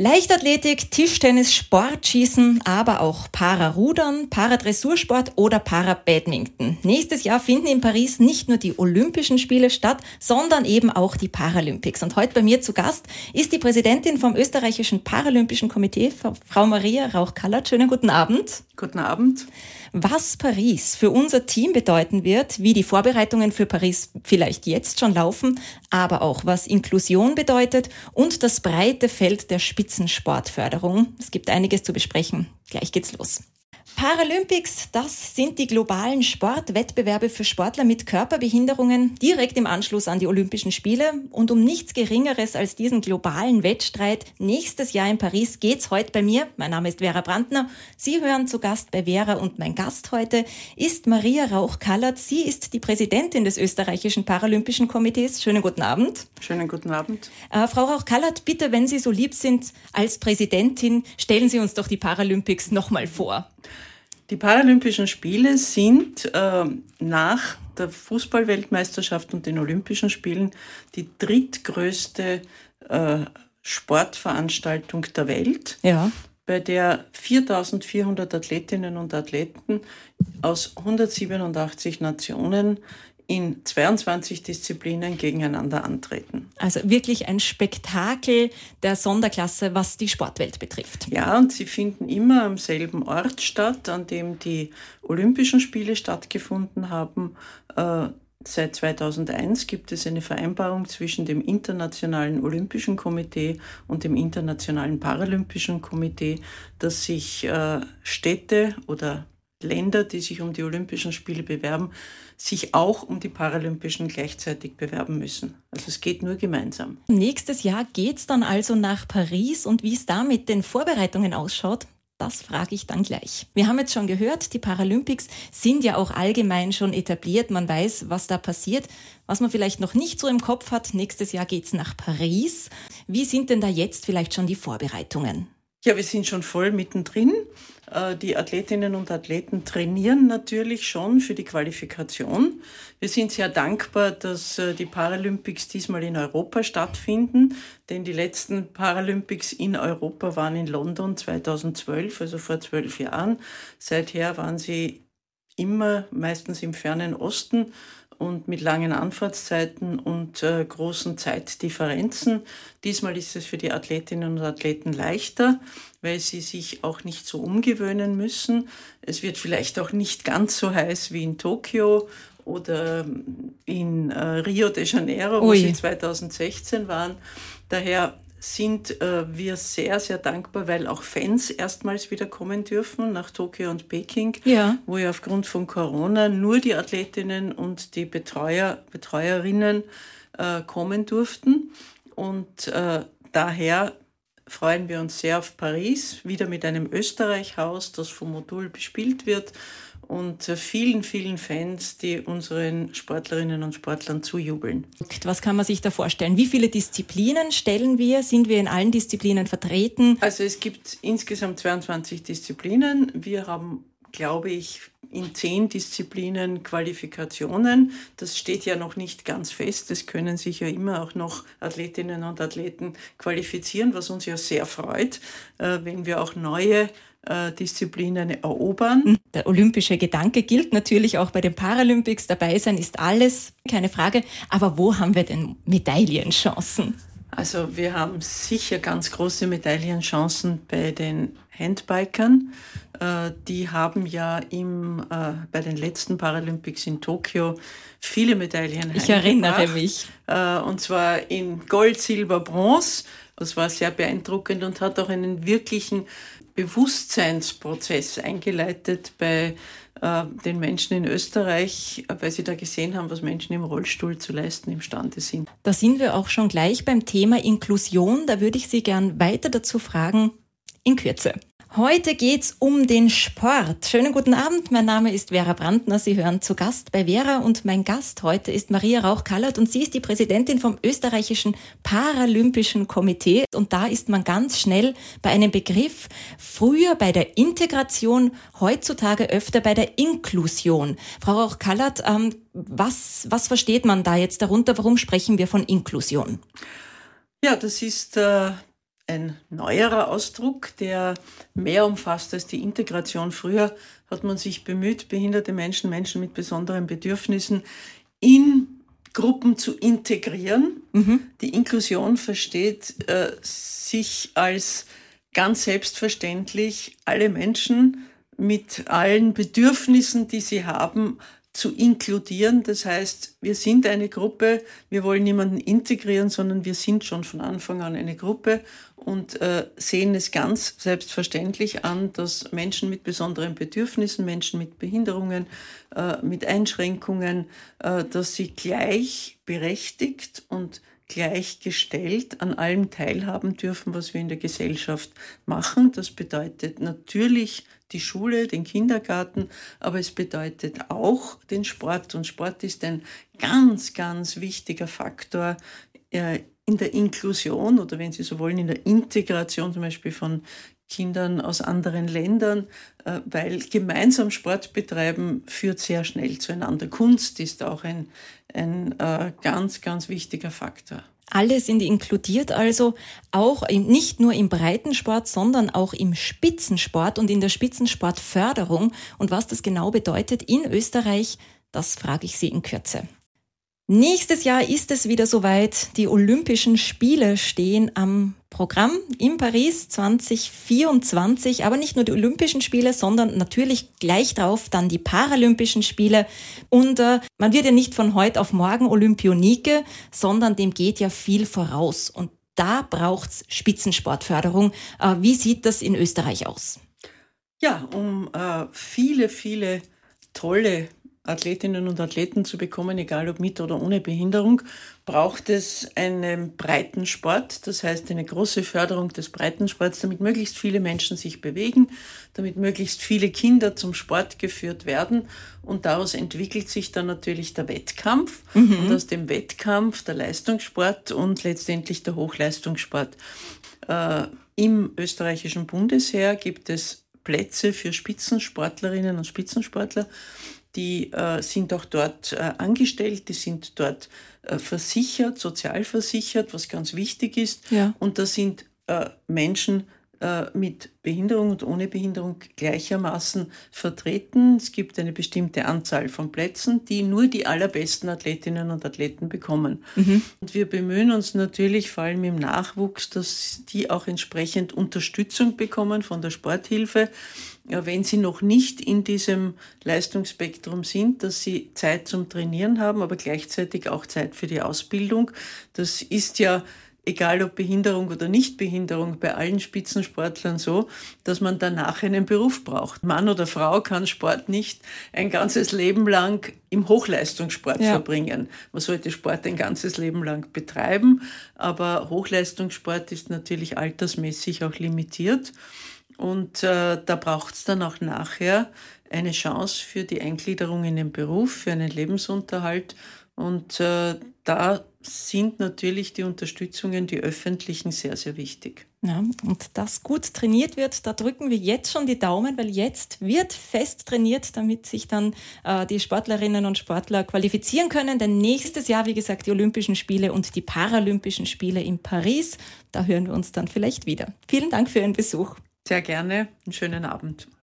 Leichtathletik, Tischtennis, Sportschießen, aber auch Pararudern, Paradressursport oder Parabadminton. Nächstes Jahr finden in Paris nicht nur die Olympischen Spiele statt, sondern eben auch die Paralympics. Und heute bei mir zu Gast ist die Präsidentin vom österreichischen Paralympischen Komitee, Frau Maria Rauch-Kallert. Schönen guten Abend. Guten Abend. Was Paris für unser Team bedeuten wird, wie die Vorbereitungen für Paris vielleicht jetzt schon laufen, aber auch was Inklusion bedeutet und das breite Feld der Spitzensportförderung. Es gibt einiges zu besprechen. Gleich geht's los. Paralympics, das sind die globalen Sportwettbewerbe für Sportler mit Körperbehinderungen direkt im Anschluss an die Olympischen Spiele. Und um nichts Geringeres als diesen globalen Wettstreit nächstes Jahr in Paris geht's heute bei mir. Mein Name ist Vera Brandner. Sie hören zu Gast bei Vera und mein Gast heute ist Maria Rauch-Kallert. Sie ist die Präsidentin des österreichischen Paralympischen Komitees. Schönen guten Abend. Schönen guten Abend. Äh, Frau Rauch-Kallert, bitte, wenn Sie so lieb sind, als Präsidentin, stellen Sie uns doch die Paralympics nochmal vor. Die Paralympischen Spiele sind äh, nach der Fußballweltmeisterschaft und den Olympischen Spielen die drittgrößte äh, Sportveranstaltung der Welt. Ja. bei der 4400 Athletinnen und Athleten aus 187 Nationen in 22 Disziplinen gegeneinander antreten. Also wirklich ein Spektakel der Sonderklasse, was die Sportwelt betrifft. Ja, und sie finden immer am selben Ort statt, an dem die Olympischen Spiele stattgefunden haben. Äh, Seit 2001 gibt es eine Vereinbarung zwischen dem Internationalen Olympischen Komitee und dem Internationalen Paralympischen Komitee, dass sich äh, Städte oder Länder, die sich um die Olympischen Spiele bewerben, sich auch um die Paralympischen gleichzeitig bewerben müssen. Also es geht nur gemeinsam. Nächstes Jahr geht es dann also nach Paris und wie es da mit den Vorbereitungen ausschaut, das frage ich dann gleich. Wir haben jetzt schon gehört, die Paralympics sind ja auch allgemein schon etabliert. Man weiß, was da passiert. Was man vielleicht noch nicht so im Kopf hat, nächstes Jahr geht es nach Paris. Wie sind denn da jetzt vielleicht schon die Vorbereitungen? Ja, wir sind schon voll mittendrin. Äh, die Athletinnen und Athleten trainieren natürlich schon für die Qualifikation. Wir sind sehr dankbar, dass äh, die Paralympics diesmal in Europa stattfinden, denn die letzten Paralympics in Europa waren in London 2012, also vor zwölf Jahren. Seither waren sie immer meistens im fernen Osten und mit langen Anfahrtszeiten und äh, großen Zeitdifferenzen. Diesmal ist es für die Athletinnen und Athleten leichter, weil sie sich auch nicht so umgewöhnen müssen. Es wird vielleicht auch nicht ganz so heiß wie in Tokio oder in äh, Rio de Janeiro, wo Ui. sie 2016 waren. Daher sind äh, wir sehr, sehr dankbar, weil auch Fans erstmals wieder kommen dürfen nach Tokio und Peking, ja. wo ja aufgrund von Corona nur die Athletinnen und die Betreuer, Betreuerinnen äh, kommen durften. Und äh, daher freuen wir uns sehr auf Paris, wieder mit einem Österreich-Haus, das vom Modul bespielt wird und vielen, vielen Fans, die unseren Sportlerinnen und Sportlern zujubeln. Was kann man sich da vorstellen? Wie viele Disziplinen stellen wir? Sind wir in allen Disziplinen vertreten? Also es gibt insgesamt 22 Disziplinen. Wir haben, glaube ich, in zehn Disziplinen Qualifikationen. Das steht ja noch nicht ganz fest. Es können sich ja immer auch noch Athletinnen und Athleten qualifizieren, was uns ja sehr freut, äh, wenn wir auch neue äh, Disziplinen erobern. Mhm. Der olympische Gedanke gilt natürlich auch bei den Paralympics. Dabei sein ist alles, keine Frage. Aber wo haben wir denn Medaillenchancen? Also wir haben sicher ganz große Medaillenchancen bei den Handbikern. Äh, die haben ja im, äh, bei den letzten Paralympics in Tokio viele Medaillen Ich erinnere mich. Und zwar in Gold, Silber, Bronze. Das war sehr beeindruckend und hat auch einen wirklichen Bewusstseinsprozess eingeleitet bei äh, den Menschen in Österreich, weil sie da gesehen haben, was Menschen im Rollstuhl zu leisten imstande sind. Da sind wir auch schon gleich beim Thema Inklusion. Da würde ich Sie gern weiter dazu fragen, in Kürze. Heute geht's um den Sport. Schönen guten Abend, mein Name ist Vera Brandner. Sie hören zu Gast bei Vera und mein Gast heute ist Maria Rauch-Kallert und sie ist die Präsidentin vom österreichischen Paralympischen Komitee. Und da ist man ganz schnell bei einem Begriff, früher bei der Integration, heutzutage öfter bei der Inklusion. Frau Rauch-Kallert, ähm, was, was versteht man da jetzt darunter? Warum sprechen wir von Inklusion? Ja, das ist äh, ein neuerer Ausdruck, der mehr umfasst als die Integration. Früher hat man sich bemüht, behinderte Menschen, Menschen mit besonderen Bedürfnissen in Gruppen zu integrieren. Mhm. Die Inklusion versteht äh, sich als ganz selbstverständlich alle Menschen mit allen Bedürfnissen, die sie haben, zu inkludieren. Das heißt, wir sind eine Gruppe, wir wollen niemanden integrieren, sondern wir sind schon von Anfang an eine Gruppe und äh, sehen es ganz selbstverständlich an, dass Menschen mit besonderen Bedürfnissen, Menschen mit Behinderungen, äh, mit Einschränkungen, äh, dass sie gleichberechtigt und gleichgestellt an allem teilhaben dürfen, was wir in der Gesellschaft machen. Das bedeutet natürlich die Schule, den Kindergarten, aber es bedeutet auch den Sport. Und Sport ist ein ganz, ganz wichtiger Faktor äh, in der Inklusion oder wenn Sie so wollen, in der Integration zum Beispiel von Kindern aus anderen Ländern, äh, weil gemeinsam Sport betreiben führt sehr schnell zueinander. Kunst ist auch ein, ein äh, ganz, ganz wichtiger Faktor. Alle sind inkludiert also, auch nicht nur im Breitensport, sondern auch im Spitzensport und in der Spitzensportförderung. Und was das genau bedeutet in Österreich, das frage ich Sie in Kürze. Nächstes Jahr ist es wieder soweit. Die Olympischen Spiele stehen am Programm in Paris 2024. Aber nicht nur die Olympischen Spiele, sondern natürlich gleich drauf dann die Paralympischen Spiele. Und äh, man wird ja nicht von heute auf morgen Olympionike, sondern dem geht ja viel voraus. Und da braucht's Spitzensportförderung. Äh, wie sieht das in Österreich aus? Ja, um äh, viele, viele tolle Athletinnen und Athleten zu bekommen, egal ob mit oder ohne Behinderung, braucht es einen Breitensport, das heißt eine große Förderung des Breitensports, damit möglichst viele Menschen sich bewegen, damit möglichst viele Kinder zum Sport geführt werden und daraus entwickelt sich dann natürlich der Wettkampf mhm. und aus dem Wettkampf der Leistungssport und letztendlich der Hochleistungssport. Äh, Im österreichischen Bundesheer gibt es Plätze für Spitzensportlerinnen und Spitzensportler die äh, sind auch dort äh, angestellt, die sind dort äh, versichert, sozialversichert, was ganz wichtig ist. Ja. Und da sind äh, Menschen mit Behinderung und ohne Behinderung gleichermaßen vertreten. Es gibt eine bestimmte Anzahl von Plätzen, die nur die allerbesten Athletinnen und Athleten bekommen. Mhm. Und wir bemühen uns natürlich vor allem im Nachwuchs, dass die auch entsprechend Unterstützung bekommen von der Sporthilfe wenn sie noch nicht in diesem Leistungsspektrum sind, dass sie Zeit zum Trainieren haben, aber gleichzeitig auch Zeit für die Ausbildung. Das ist ja egal ob Behinderung oder Nichtbehinderung, bei allen Spitzensportlern so, dass man danach einen Beruf braucht. Mann oder Frau kann Sport nicht ein ganzes Leben lang im Hochleistungssport ja. verbringen. Man sollte Sport ein ganzes Leben lang betreiben, aber Hochleistungssport ist natürlich altersmäßig auch limitiert. Und äh, da braucht es dann auch nachher eine Chance für die Eingliederung in den Beruf, für einen Lebensunterhalt. Und äh, da sind natürlich die Unterstützungen, die öffentlichen, sehr, sehr wichtig. Ja, und dass gut trainiert wird, da drücken wir jetzt schon die Daumen, weil jetzt wird fest trainiert, damit sich dann äh, die Sportlerinnen und Sportler qualifizieren können. Denn nächstes Jahr, wie gesagt, die Olympischen Spiele und die Paralympischen Spiele in Paris. Da hören wir uns dann vielleicht wieder. Vielen Dank für Ihren Besuch. Sehr gerne. Einen schönen Abend.